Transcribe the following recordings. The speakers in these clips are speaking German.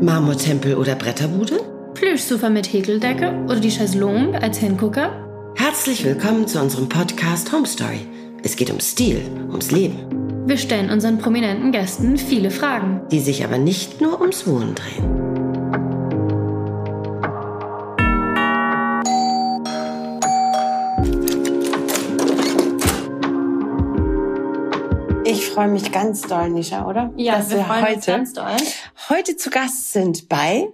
Marmortempel oder Bretterbude? Plüschsofa mit Häkeldecke oder die Chaiselongue als Hingucker? Herzlich willkommen zu unserem Podcast Home Story. Es geht um Stil, ums Leben. Wir stellen unseren prominenten Gästen viele Fragen, die sich aber nicht nur ums Wohnen drehen. Ich freue mich ganz doll, Nisha, oder? Ja, Dass wir, wir freuen uns heute, ganz doll. heute zu Gast sind bei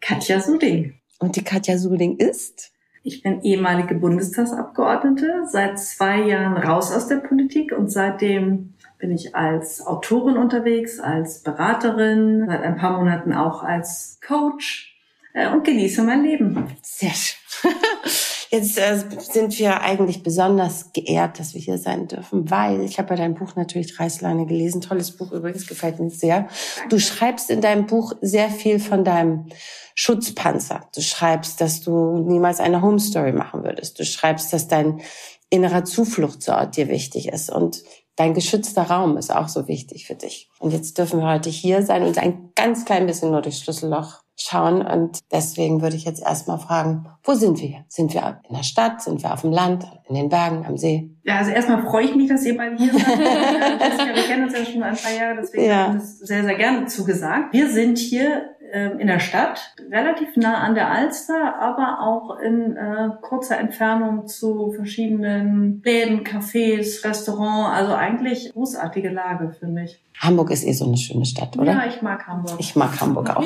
Katja Suding. und die Katja Suding ist Ich bin ehemalige Bundestagsabgeordnete, seit zwei Jahren raus aus der Politik und seitdem bin ich als Autorin unterwegs, als Beraterin, seit ein paar Monaten auch als Coach äh, und genieße mein Leben. Sehr schön. Jetzt äh, sind wir eigentlich besonders geehrt, dass wir hier sein dürfen, weil ich habe ja dein Buch natürlich Reißleine gelesen. Tolles Buch übrigens, gefällt mir sehr. Du schreibst in deinem Buch sehr viel von deinem Schutzpanzer. Du schreibst, dass du niemals eine Home Story machen würdest. Du schreibst, dass dein innerer Zufluchtsort dir wichtig ist und dein geschützter Raum ist auch so wichtig für dich. Und jetzt dürfen wir heute hier sein und ein ganz klein bisschen nur durchs Schlüsselloch schauen. Und deswegen würde ich jetzt erstmal fragen, wo sind wir hier? Sind wir in der Stadt? Sind wir auf dem Land? In den Bergen? Am See? Ja, also erstmal freue ich mich, dass ihr beide hier seid. Wir kennen uns ja schon ein paar Jahre, deswegen Ja. habe ich das sehr, sehr gerne zugesagt. Wir sind hier in der Stadt, relativ nah an der Alster, aber auch in äh, kurzer Entfernung zu verschiedenen Läden, Cafés, Restaurants. Also eigentlich großartige Lage für mich. Hamburg ist eh so eine schöne Stadt, oder? Ja, ich mag Hamburg. Ich mag Hamburg auch.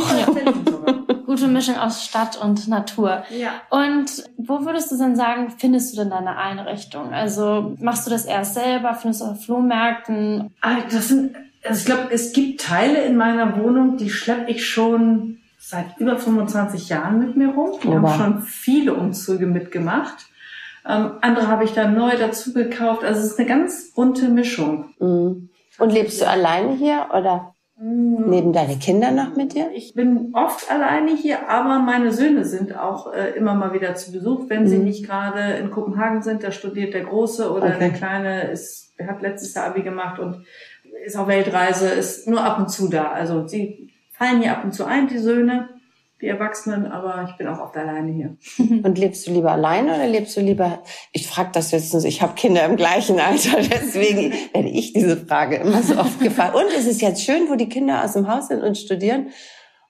Gute Mischung aus Stadt und Natur. ja. Und wo würdest du denn sagen, findest du denn deine Einrichtung? Also machst du das erst selber? Findest du auf Flohmärkten? Ah, Das sind, also ich glaube, es gibt Teile in meiner Wohnung, die schleppe ich schon seit über 25 Jahren mit mir rum. Die Oh, haben wow. schon viele Umzüge mitgemacht. Ähm, andere habe ich dann neu dazu gekauft. Also es ist eine ganz bunte Mischung. Mhm. Und lebst du alleine hier oder leben deine Kinder noch mit dir? Ich bin oft alleine hier, aber meine Söhne sind auch äh, immer mal wieder zu Besuch, wenn sie Mhm. nicht gerade in Kopenhagen sind. Da studiert der Große oder Okay. der Kleine ist, der hat letztes Jahr Abi gemacht und ist auf Weltreise, ist nur ab und zu da. Also sie fallen hier ab und zu ein, die Söhne, die Erwachsenen, aber ich bin auch oft alleine hier. Und lebst du lieber alleine oder lebst du lieber? Ich frage das jetzt, ich habe Kinder im gleichen Alter, deswegen werde ich diese Frage immer so oft gefragt. Und es ist jetzt schön, wo die Kinder aus dem Haus sind und studieren.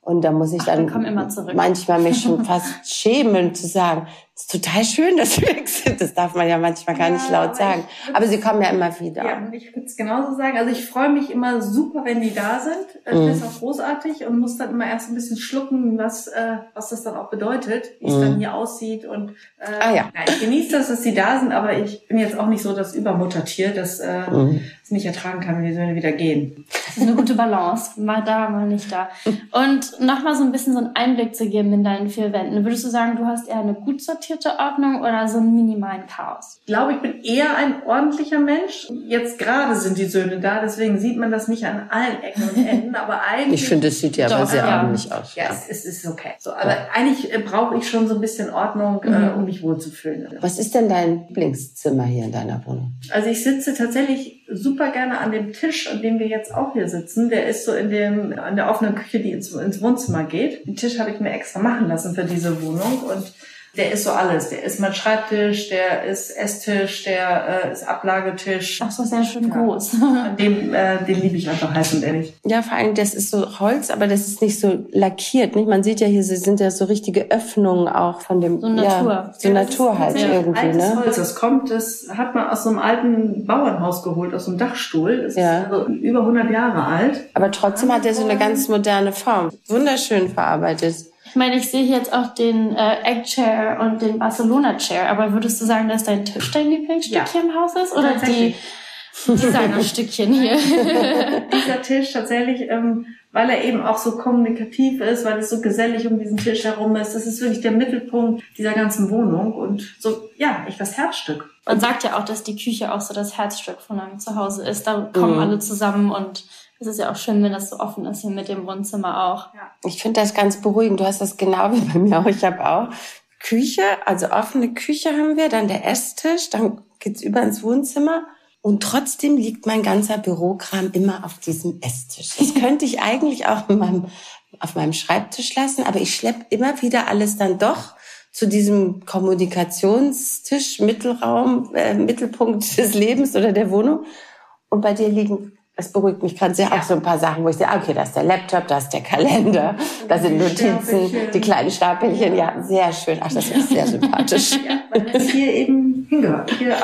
Und da muss ich Ach, dann zurück. manchmal mich schon fast schämen zu sagen, ist total schön, dass wir weg sind. Das darf man ja manchmal gar Ja, nicht laut aber sagen. Aber sie kommen ja immer wieder. Ja, und ich würde es genauso sagen. Also ich freue mich immer super, wenn die da sind. Ich Mhm. finde es auch großartig und muss dann immer erst ein bisschen schlucken, was, äh, was das dann auch bedeutet, wie es Mhm. dann hier aussieht. Und äh, Ah, ja. ich genieße das, dass sie da sind, aber ich bin jetzt auch nicht so das Übermuttertier, das äh, Mhm. Es nicht ertragen kann, wenn die Söhne wieder gehen. Das ist eine gute Balance. Mal da, mal nicht da. Und nochmal so ein bisschen so einen Einblick zu geben in deinen vier Wänden. Würdest du sagen, du hast eher eine gut sortierte Ordnung oder so einen minimalen Chaos? Ich glaube, ich bin eher ein ordentlicher Mensch. Jetzt gerade sind die Söhne da, deswegen sieht man das nicht an allen Ecken und Enden, aber eigentlich... Ich finde, es sieht ja aber sehr ja. ordentlich aus. Ja, es, es ist okay. So, aber eigentlich äh, brauche ich schon so ein bisschen Ordnung, äh, Mhm. um mich wohlzufühlen. Was ist denn dein Lieblingszimmer hier in deiner Wohnung? Also ich sitze tatsächlich super gerne an dem Tisch, an dem wir jetzt auch hier sitzen. Der ist so in dem an der offenen Küche, die ins, ins Wohnzimmer geht. Den Tisch habe ich mir extra machen lassen für diese Wohnung und der ist so alles. Der ist mein Schreibtisch, der ist Esstisch, der äh, ist Ablagetisch. Ach so, sehr schön Ja. groß. An dem, äh, den liebe ich einfach heiß und ehrlich. Ja, vor allem, das ist so Holz, aber das ist nicht so lackiert. Nicht? Man sieht ja hier, sie sind ja so richtige Öffnungen auch von dem. So Natur. Ja, so Ja, das Natur ist halt irgendwie, altes ne? Holz. Das kommt, das hat man aus so einem alten Bauernhaus geholt, aus so einem Dachstuhl. Das Ja. ist also über 100 Jahre alt. Aber trotzdem hat er so eine ganz moderne Form. Wunderschön verarbeitet. Ich meine, ich sehe hier jetzt auch den äh, Egg Chair und den Barcelona Chair, aber würdest du sagen, dass dein Tisch dein Lieblingsstück Ja. hier im Haus ist? Oder die. Designerstückchen hier? Dieser Tisch tatsächlich, ähm, weil er eben auch so kommunikativ ist, weil es so gesellig um diesen Tisch herum ist. Das ist wirklich der Mittelpunkt dieser ganzen Wohnung und so, ja, echt das Herzstück. Man sagt ja auch, dass die Küche auch so das Herzstück von einem Zuhause ist. Da kommen Mhm. alle zusammen und es ist ja auch schön, wenn das so offen ist hier mit dem Wohnzimmer auch. Ich finde das ganz beruhigend. Du hast das genau wie bei mir auch. Ich habe auch Küche, also offene Küche haben wir, dann der Esstisch, dann geht's über ins Wohnzimmer. Und trotzdem liegt mein ganzer Bürokram immer auf diesem Esstisch. Das könnte ich eigentlich auch in meinem, auf meinem Schreibtisch lassen, aber ich schleppe immer wieder alles dann doch zu diesem Kommunikationstisch, Mittelraum, äh, Mittelpunkt des Lebens oder der Wohnung. Und bei dir liegen, das beruhigt mich gerade sehr, auch so ein paar Sachen, wo ich sehe, ah, okay, da ist der Laptop, da ist der Kalender, da sind Notizen, die kleinen Stapelchen, ja, sehr schön. Ach, das ist sehr sympathisch. Ja, weil es hier eben hingehört. Hier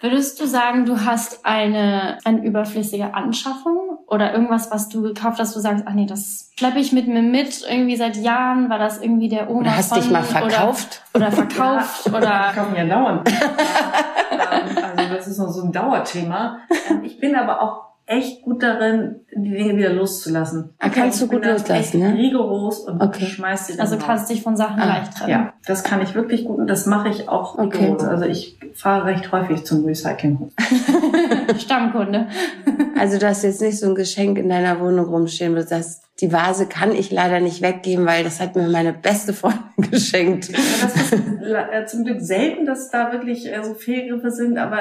Würdest du sagen, du hast eine, eine überflüssige Anschaffung oder irgendwas, was du gekauft hast, du sagst, ach nee, das schleppe ich mit mir mit, irgendwie seit Jahren, war das irgendwie der Oma Oder hast von, dich mal verkauft? Oder, oder verkauft ja, oder... Kann man ja dauernd. also das ist noch so ein Dauerthema. Ich bin aber auch echt gut darin, die Dinge wieder loszulassen. Ah, kannst ich du gut loslassen, echt ne? rigoros und Okay. schmeiß die dann Also kannst dich von Sachen Ah, leicht trennen. Ja, das kann ich wirklich gut und das mache ich auch Okay. rigoros. Also ich fahre recht häufig zum Recycling. Stammkunde. Also du hast jetzt nicht so ein Geschenk in deiner Wohnung rumstehen, wo du sagst, die Vase kann ich leider nicht weggeben, weil das hat mir meine beste Freundin geschenkt. Ja, Das ist äh, zum Glück selten, dass da wirklich äh, so Fehlgriffe sind, aber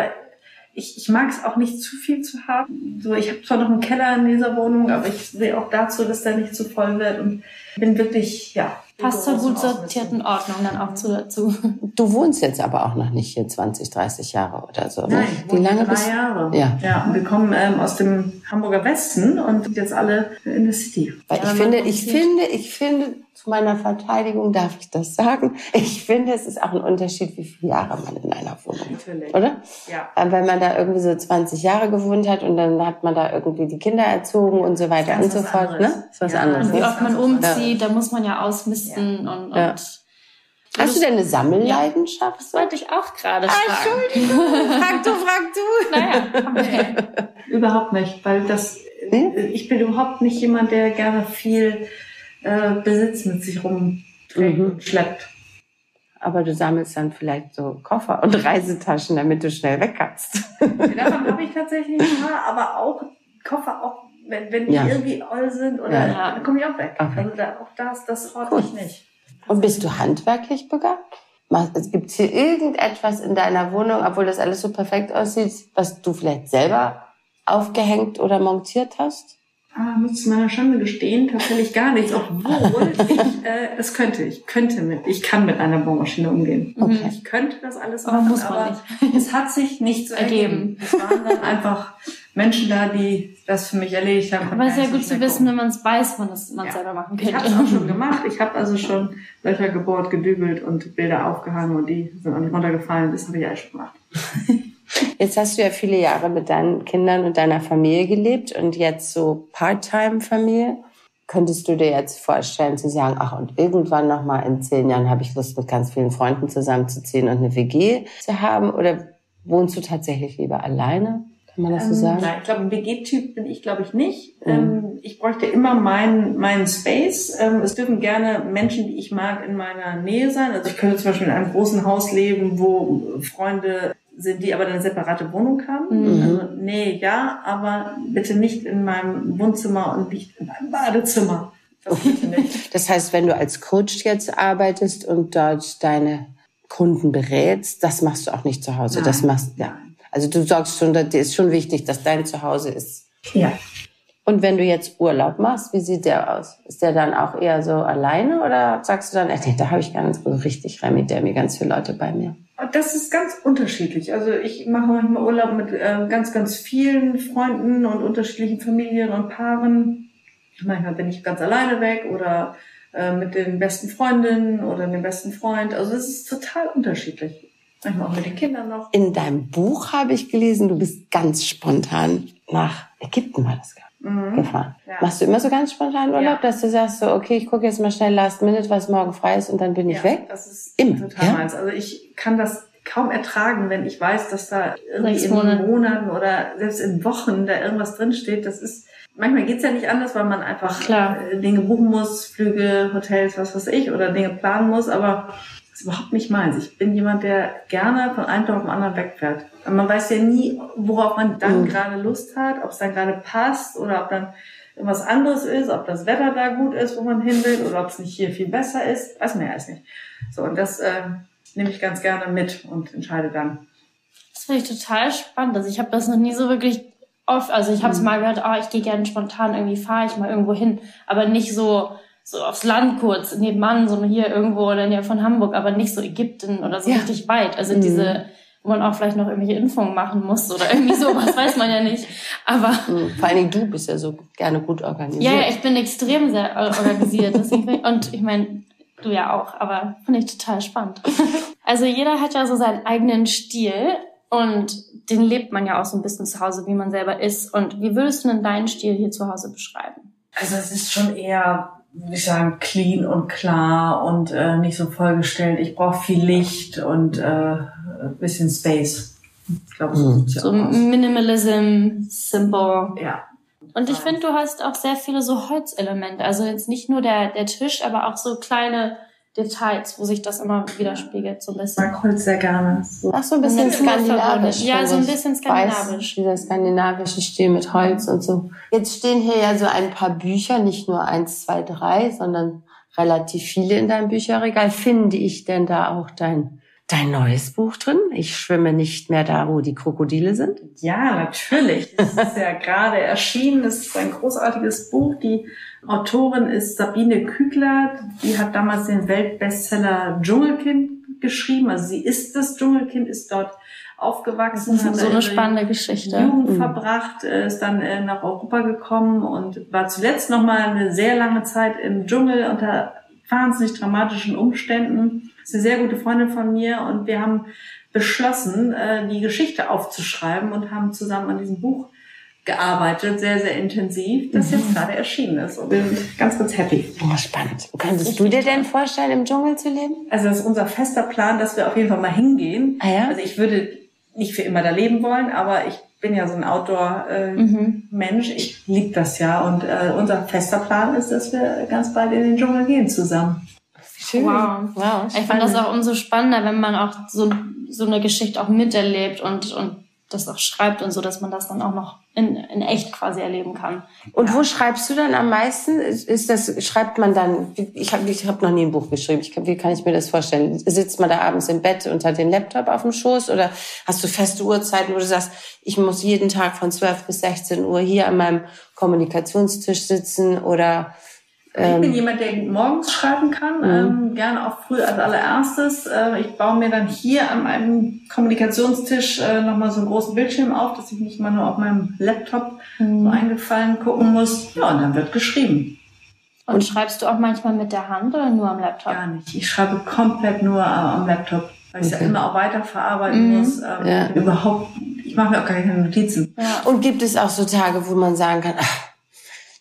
ich, ich mag es auch nicht zu viel zu haben. So, ich habe zwar noch einen Keller in dieser Wohnung, aber ich sehe auch dazu, dass der nicht zu voll wird und bin wirklich, ja. Passt zur gut sortierten Ordnung dann auch zu dazu. Du wohnst jetzt aber auch noch nicht hier 20, 30 Jahre oder so. ne? Nein, Wie lange drei bist Jahre. Ja. ja. Und wir kommen ähm, aus dem Hamburger Westen und sind jetzt alle in der City. Weil Ja, ich finde, ich finde, ich finde, zu meiner Verteidigung darf ich das sagen. Ich finde, es ist auch ein Unterschied, wie viele Jahre man in einer Wohnung ist, Natürlich. oder? Ja. Äh, Wenn man da irgendwie so 20 Jahre gewohnt hat und dann hat man da irgendwie die Kinder erzogen und so weiter und so fort, anderes. ne? Ist was Ja, anderes. Und wie oft man umzieht, da muss man ja ausmisten und, und Ja. Hast du denn eine Sammelleidenschaft? Das wollte ich auch gerade Ah, fragen. Entschuldigung, frag du, frag du. Naja, okay. Überhaupt nicht, weil das, Nee? ich bin überhaupt nicht jemand, der gerne viel äh, Besitz mit sich rumträgt Mhm. und schleppt. Aber du sammelst dann vielleicht so Koffer und Reisetaschen, damit du schnell weg kannst. Davon habe ich tatsächlich ein paar, aber auch Koffer, auch wenn, wenn die Ja. irgendwie oll sind oder Ja. dann komme ich auch weg. Okay. Also da, auch das, das horte Cool. ich nicht. Und bist du handwerklich begabt? Gibt es hier irgendetwas in deiner Wohnung, obwohl das alles so perfekt aussieht, was du vielleicht selber aufgehängt oder montiert hast? Ah, muss zu meiner Schande gestehen, tatsächlich gar nichts, obwohl ich äh, es könnte. Ich könnte mit, ich kann mit einer Bohrmaschine umgehen. Okay. Ich könnte das alles Aber machen, muss man aber es hat sich nicht so Ergeben. Es waren dann einfach Menschen da, die das für mich erledigt haben. Aber es ist ja Kann ich gut nicht zu wissen, wenn man es weiß, man es man Ja. selber machen Ich könnte. habe es auch schon gemacht. Ich habe also schon Löcher gebohrt, gedübelt und Bilder aufgehangen und die sind auch nicht runtergefallen. Das habe ich alles schon gemacht. Jetzt hast du ja viele Jahre mit deinen Kindern und deiner Familie gelebt und jetzt so Part-Time-Familie. Könntest du dir jetzt vorstellen zu sagen, ach und irgendwann noch mal in zehn Jahren habe ich Lust mit ganz vielen Freunden zusammenzuziehen und eine WG zu haben? Oder wohnst du tatsächlich lieber alleine? Kann man das so Ähm, sagen? Nein, ich glaube, ein WG-Typ bin ich, glaube ich, nicht. Mhm. Ähm, ich bräuchte immer meinen meinen Space. Ähm, es dürfen gerne Menschen, die ich mag, in meiner Nähe sein. Also ich könnte zum Beispiel in einem großen Haus leben, wo Freunde sind, die aber eine separate Wohnung haben. Mhm. Also, nee, ja, aber bitte nicht in meinem Wohnzimmer und nicht in meinem Badezimmer. Das. Das heißt, wenn du als Coach jetzt arbeitest und dort deine Kunden berätst, das machst du auch nicht zu Hause. Das Nein. machst ja. Also du sagst schon, dir ist schon wichtig, dass dein Zuhause ist. Ja. Und wenn du jetzt Urlaub machst, wie sieht der aus? Ist der dann auch eher so alleine oder sagst du dann, ey, nee, da habe ich gar nicht so richtig Remi, der mir ganz viele Leute bei mir? Und Das ist ganz unterschiedlich. Also ich mache manchmal Urlaub mit äh, ganz, ganz vielen Freunden und unterschiedlichen Familien und Paaren. Manchmal bin ich ganz alleine weg oder äh, mit den besten Freundinnen oder dem besten Freund. Also es ist total unterschiedlich. Manchmal auch mit den Kindern noch. In deinem Buch habe ich gelesen, du bist ganz spontan nach Ägypten war das gar Mhm. gefahren. Ja. Machst du immer so ganz spontan Urlaub, Ja. dass du sagst so, okay, ich gucke jetzt mal schnell Last Minute, was morgen frei ist und dann bin ich Ja, weg? Das ist Immer, total ja? meins. Also ich kann das kaum ertragen, wenn ich weiß, dass da irgendwie Sechs in Monate. Monaten oder selbst in Wochen da irgendwas drinsteht. Das ist, manchmal geht's ja nicht anders, weil man einfach Klar. äh, Dinge buchen muss, Flüge, Hotels, was weiß ich, oder Dinge planen muss, aber ist überhaupt nicht meins. Ich bin jemand, der gerne von einem Tag auf den anderen wegfährt. Und man weiß ja nie, worauf man dann Mhm. gerade Lust hat, ob es dann gerade passt oder ob dann irgendwas anderes ist, ob das Wetter da gut ist, wo man hin will, oder ob es nicht hier viel besser ist, weiß man ja erst nicht. So, und das äh, nehme ich ganz gerne mit und entscheide dann. Das finde ich total spannend. Also ich habe das noch nie so wirklich oft, also ich habe es mhm. mal gehört, oh, ich gehe gerne spontan, irgendwie fahre ich mal irgendwo hin, aber nicht so so aufs Land kurz, nebenan, so hier irgendwo oder in der von Hamburg, aber nicht so Ägypten oder so ja. richtig weit. Also mhm. diese, wo man auch vielleicht noch irgendwelche Impfungen machen muss oder irgendwie sowas, weiß man ja nicht. Aber mhm. vor allen Dingen du bist ja so gerne gut organisiert. Ja, ja ich bin extrem sehr organisiert. Deswegen, und ich meine, du ja auch, aber finde ich total spannend. Also jeder hat ja so seinen eigenen Stil und den lebt man ja auch so ein bisschen zu Hause, wie man selber ist. Und wie würdest du denn deinen Stil hier zu Hause beschreiben? Also es ist schon eher würde ich sagen, clean und klar und äh, nicht so vollgestellt. Ich brauche viel Licht und äh, bisschen Space. Ich glaube, so, mhm. so Minimalism, simple. Ja. Und ich finde, du hast auch sehr viele so Holzelemente. Also jetzt nicht nur der, der Tisch, aber auch so kleine Details, wo sich das immer widerspiegelt, so ein bisschen. Ich mag Holz sehr gerne. So. Ach, so ein bisschen skandinavisch. Ja, so ein bisschen skandinavisch. dieser skandinavische Stil mit Holz und so. Jetzt stehen hier ja so ein paar Bücher, nicht nur eins, zwei, drei, sondern relativ viele in deinem Bücherregal. Finde ich denn da auch dein dein neues Buch drin? Ich schwimme nicht mehr da, wo die Krokodile sind. Ja, natürlich. Es ist ja gerade erschienen. Es ist ein großartiges Buch. Die Autorin ist Sabine Kügler. Die hat damals den Weltbestseller Dschungelkind geschrieben. Also sie ist das Dschungelkind, ist dort aufgewachsen. Das ist so eine spannende Geschichte. Jugend mhm. verbracht, ist dann äh, nach Europa gekommen und war zuletzt noch mal eine sehr lange Zeit im Dschungel unter wahnsinnig dramatischen Umständen ist eine sehr gute Freundin von mir und wir haben beschlossen, äh, die Geschichte aufzuschreiben und haben zusammen an diesem Buch gearbeitet, sehr, sehr intensiv, das mhm. jetzt gerade erschienen ist. Und wir sind ganz, ganz happy. Oh, spannend. Könntest du dir denn vorstellen, im Dschungel zu leben? Also das ist unser fester Plan, dass wir auf jeden Fall mal hingehen. Ah, ja? Also ich würde nicht für immer da leben wollen, aber ich bin ja so ein Outdoor-Mensch. Äh, mhm. Ich liebe das ja. Und äh, unser fester Plan ist, dass wir ganz bald in den Dschungel gehen zusammen. Schön. Wow. wow ich finde das auch umso spannender, wenn man auch so, so eine Geschichte auch miterlebt und, und das auch schreibt und so, dass man das dann auch noch in, in echt quasi erleben kann. Und ja. wo schreibst du dann am meisten? Ist das, schreibt man dann, ich habe ich hab noch nie ein Buch geschrieben, ich, wie kann ich mir das vorstellen? Sitzt man da abends im Bett und hat den Laptop auf dem Schoß oder hast du feste Uhrzeiten, wo du sagst, ich muss jeden Tag von 12 bis 16 Uhr hier an meinem Kommunikationstisch sitzen oder ich bin ähm, jemand, der morgens schreiben kann, mhm. ähm, gerne auch früh als allererstes. Äh, ich baue mir dann hier an meinem Kommunikationstisch äh, nochmal so einen großen Bildschirm auf, dass ich nicht mal nur auf meinem Laptop mhm. so eingefallen gucken muss. Ja, und dann wird geschrieben. Und, und schreibst du auch manchmal mit der Hand oder nur am Laptop? Gar nicht. Ich schreibe komplett nur äh, am Laptop, weil ich okay. ja immer auch weiterverarbeiten mhm. muss. Ähm, ja. Überhaupt, ich mache mir auch gar keine Notizen. Ja. Und gibt es auch so Tage, wo man sagen kann, ach,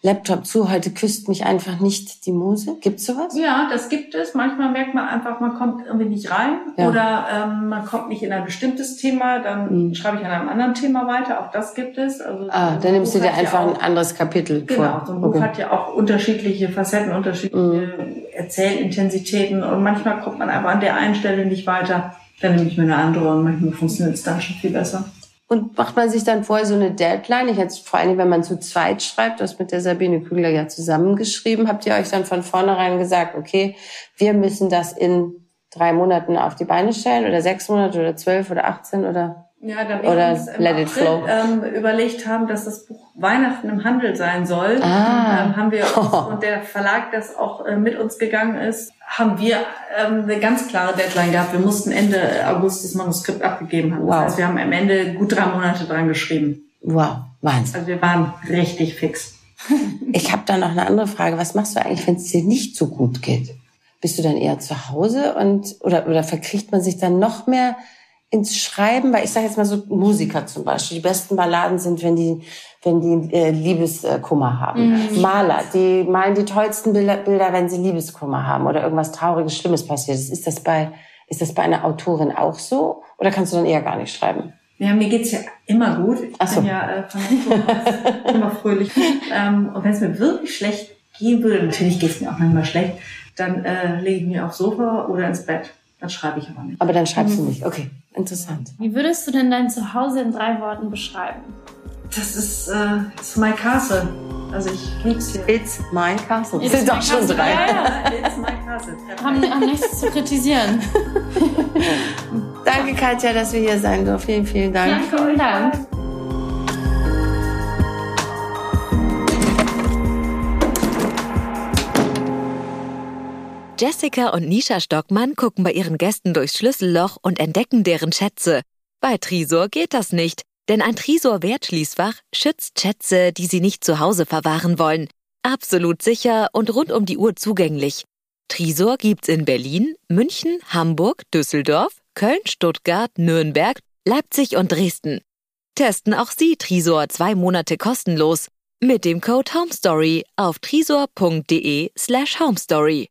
Laptop zu, heute küsst mich einfach nicht die Muse. Gibt's sowas? Ja, das gibt es. Manchmal merkt man einfach, man kommt irgendwie nicht rein ja. oder ähm, man kommt nicht in ein bestimmtes Thema, dann mhm. schreibe ich an einem anderen Thema weiter. Auch das gibt es. Also ah, dann nimmst du dir einfach ja auch, ein anderes Kapitel genau, vor. Genau, so ein Buch okay. hat ja auch unterschiedliche Facetten, unterschiedliche mhm. Erzählintensitäten und manchmal kommt man einfach an der einen Stelle nicht weiter. Dann nehme ich mir eine andere und manchmal funktioniert es dann schon viel besser. Und macht man sich dann vorher so eine Deadline? Ich jetzt vor allem, wenn man zu zweit schreibt, das mit der Sabine Kügler ja zusammengeschrieben, habt ihr euch dann von vornherein gesagt, okay, wir müssen das in drei Monaten auf die Beine stellen oder sechs Monate oder zwölf oder achtzehn oder ja, da wir Oder uns im let April, it flow. Ähm, überlegt haben, dass das Buch Weihnachten im Handel sein soll, ah. ähm, haben wir uns, und der Verlag, das auch äh, mit uns gegangen ist, haben wir ähm, eine ganz klare Deadline gehabt. Wir mussten Ende August das Manuskript abgegeben haben. Wow. Das heißt, wir haben am Ende gut drei Monate dran geschrieben. Wow, Wahnsinn. Also wir waren richtig fix. ich habe da noch eine andere Frage. Was machst du eigentlich, wenn es dir nicht so gut geht? Bist du dann eher zu Hause und oder oder verkriecht man sich dann noch mehr ins Schreiben, weil ich sage jetzt mal so Musiker zum Beispiel, die besten Balladen sind, wenn die wenn die äh, Liebeskummer haben. Mhm. Maler, die malen die tollsten Bilder, Bilder, wenn sie Liebeskummer haben oder irgendwas Trauriges, Schlimmes passiert ist. Ist das bei ist das bei einer Autorin auch so oder kannst du dann eher gar nicht schreiben? Ja, mir geht's ja immer gut. Ich Ach so. bin ja äh, von immer fröhlich. ähm, und wenn es mir wirklich schlecht gehen würde, natürlich geht's mir auch manchmal schlecht, dann äh, lege ich mir aufs Sofa oder ins Bett. Dann schreibe ich aber nicht. Aber dann schreibst mhm. du nicht. Okay, interessant. Wie würdest du denn dein Zuhause in drei Worten beschreiben? Das ist äh, it's my castle. Also ich lieb's hier. It's my castle. It's sind doch schon drei. Ja, ja. It's my castle. Haben, haben nichts zu kritisieren. Danke, Katja, dass wir hier sein durften. Vielen, vielen Dank. Ja, vielen Dank. Jessica und Nisha Stockmann gucken bei ihren Gästen durchs Schlüsselloch und entdecken deren Schätze. Bei Trisor geht das nicht, denn ein Trisor-Wertschließfach schützt Schätze, die sie nicht zu Hause verwahren wollen. Absolut sicher und rund um die Uhr zugänglich. Trisor gibt's in Berlin, München, Hamburg, Düsseldorf, Köln, Stuttgart, Nürnberg, Leipzig und Dresden. Testen auch Sie Trisor zwei Monate kostenlos mit dem Code HOMESTORY auf trisor.de slash homestory.